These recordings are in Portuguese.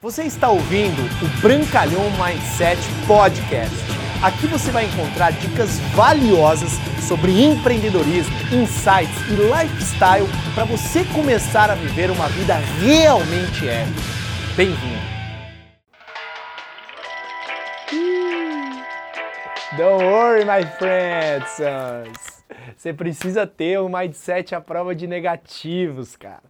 Você está ouvindo o Brancalhão Mindset Podcast. Aqui você vai encontrar dicas valiosas sobre empreendedorismo, insights e lifestyle para você começar a viver uma vida realmente épica. Bem-vindo! Don't worry, my friends. Você precisa ter um mindset à prova de negativos, cara.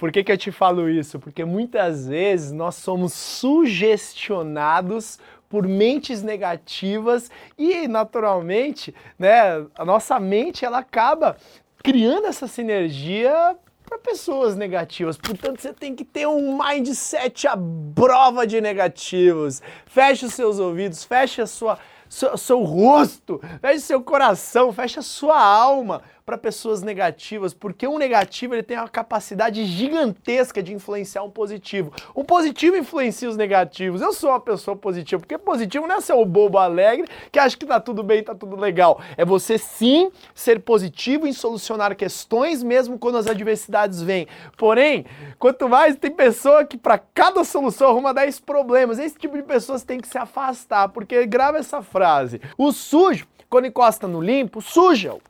Por que, que eu te falo isso? Porque muitas vezes nós somos sugestionados por mentes negativas e, naturalmente, né, a nossa mente ela acaba criando essa sinergia para pessoas negativas. Portanto, você tem que ter um mindset à prova de negativos. Feche os seus ouvidos, feche a sua seu, seu rosto, feche seu coração, feche a sua alma para pessoas negativas, porque um negativo ele tem uma capacidade gigantesca de influenciar um positivo. Um positivo influencia os negativos. Eu sou uma pessoa positiva, porque positivo não é ser o bobo alegre que acha que tá tudo bem, tá tudo legal. É você sim ser positivo em solucionar questões mesmo quando as adversidades vêm. Porém, quanto mais tem pessoa que para cada solução arruma 10 problemas, esse tipo de pessoas tem que se afastar, porque grava essa frase. O sujo, quando encosta no limpo, suja-o.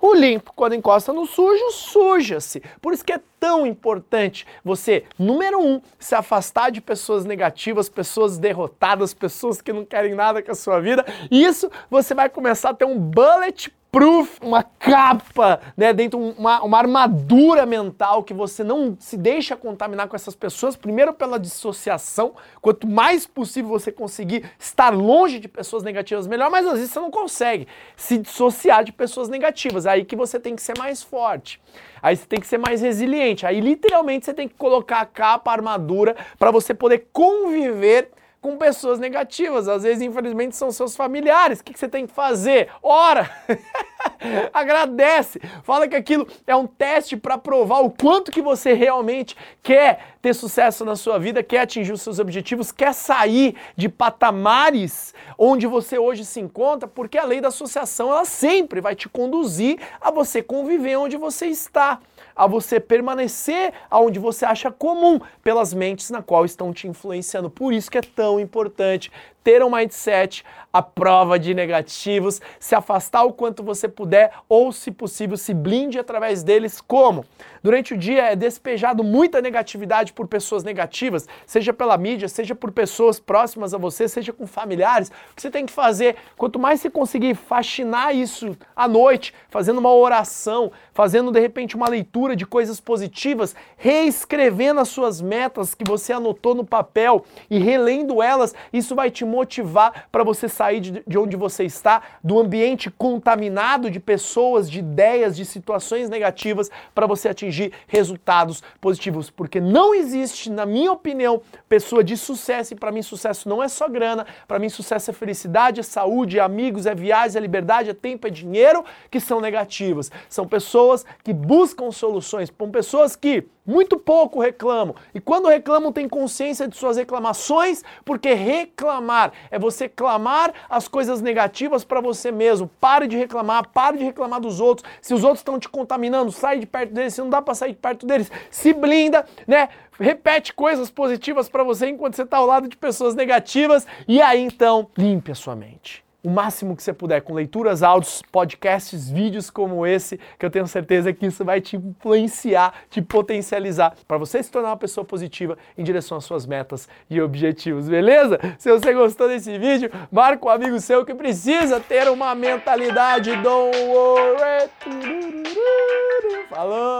O limpo, quando encosta no sujo, suja-se. Por isso que é tão importante você, número um, se afastar de pessoas negativas, pessoas derrotadas, pessoas que não querem nada com a sua vida. Isso você vai começar a ter um bullet proof, uma capa, né, dentro uma, uma armadura mental que você não se deixa contaminar com essas pessoas, primeiro pela dissociação, quanto mais possível você conseguir estar longe de pessoas negativas, melhor, mas às vezes você não consegue se dissociar de pessoas negativas, é aí que você tem que ser mais forte. Aí você tem que ser mais resiliente. Aí literalmente você tem que colocar a capa, a armadura para você poder conviver com pessoas negativas. Às vezes, infelizmente, são seus familiares. O que, você tem que fazer? Ora! Agradece! Fala que aquilo é um teste para provar o quanto que você realmente quer ter sucesso na sua vida, quer atingir os seus objetivos, quer sair de patamares onde você hoje se encontra, porque a lei da associação ela sempre vai te conduzir a você conviver onde você está a você permanecer aonde você acha comum pelas mentes na qual estão te influenciando. Por isso que é tão importante ter um mindset à prova de negativos, se afastar o quanto você puder ou, se possível, se blinde através deles. Como? Durante o dia é despejado muita negatividade por pessoas negativas, seja pela mídia, seja por pessoas próximas a você, seja com familiares. O que você tem que fazer? Quanto mais você conseguir faxinar isso à noite, fazendo uma oração, fazendo de repente uma leitura de coisas positivas, reescrevendo as suas metas que você anotou no papel e relendo elas, isso vai te motivar para você sair de, de onde você está, do ambiente contaminado de pessoas, de ideias, de situações negativas, para você atingir resultados positivos. Porque não existe, na minha opinião, pessoa de sucesso, e para mim sucesso não é só grana, para mim sucesso é felicidade, é saúde, é amigos, é viagem, é liberdade, é tempo, é dinheiro, que são negativas. São pessoas que buscam soluções, são pessoas que muito pouco reclamam. E quando reclamam, tem consciência de suas reclamações, porque reclamar é você clamar as coisas negativas para você mesmo. Pare de reclamar, pare de reclamar dos outros. Se os outros estão te contaminando, sai de perto deles. Se não dá para sair de perto deles, se blinda, né? Repete coisas positivas para você enquanto você está ao lado de pessoas negativas. E aí então, limpe a sua mente o máximo que você puder com leituras, áudios, podcasts, vídeos como esse, que eu tenho certeza que isso vai te influenciar, te potencializar para você se tornar uma pessoa positiva em direção às suas metas e objetivos, beleza? Se você gostou desse vídeo, marca um amigo seu que precisa ter uma mentalidade worry. Falou!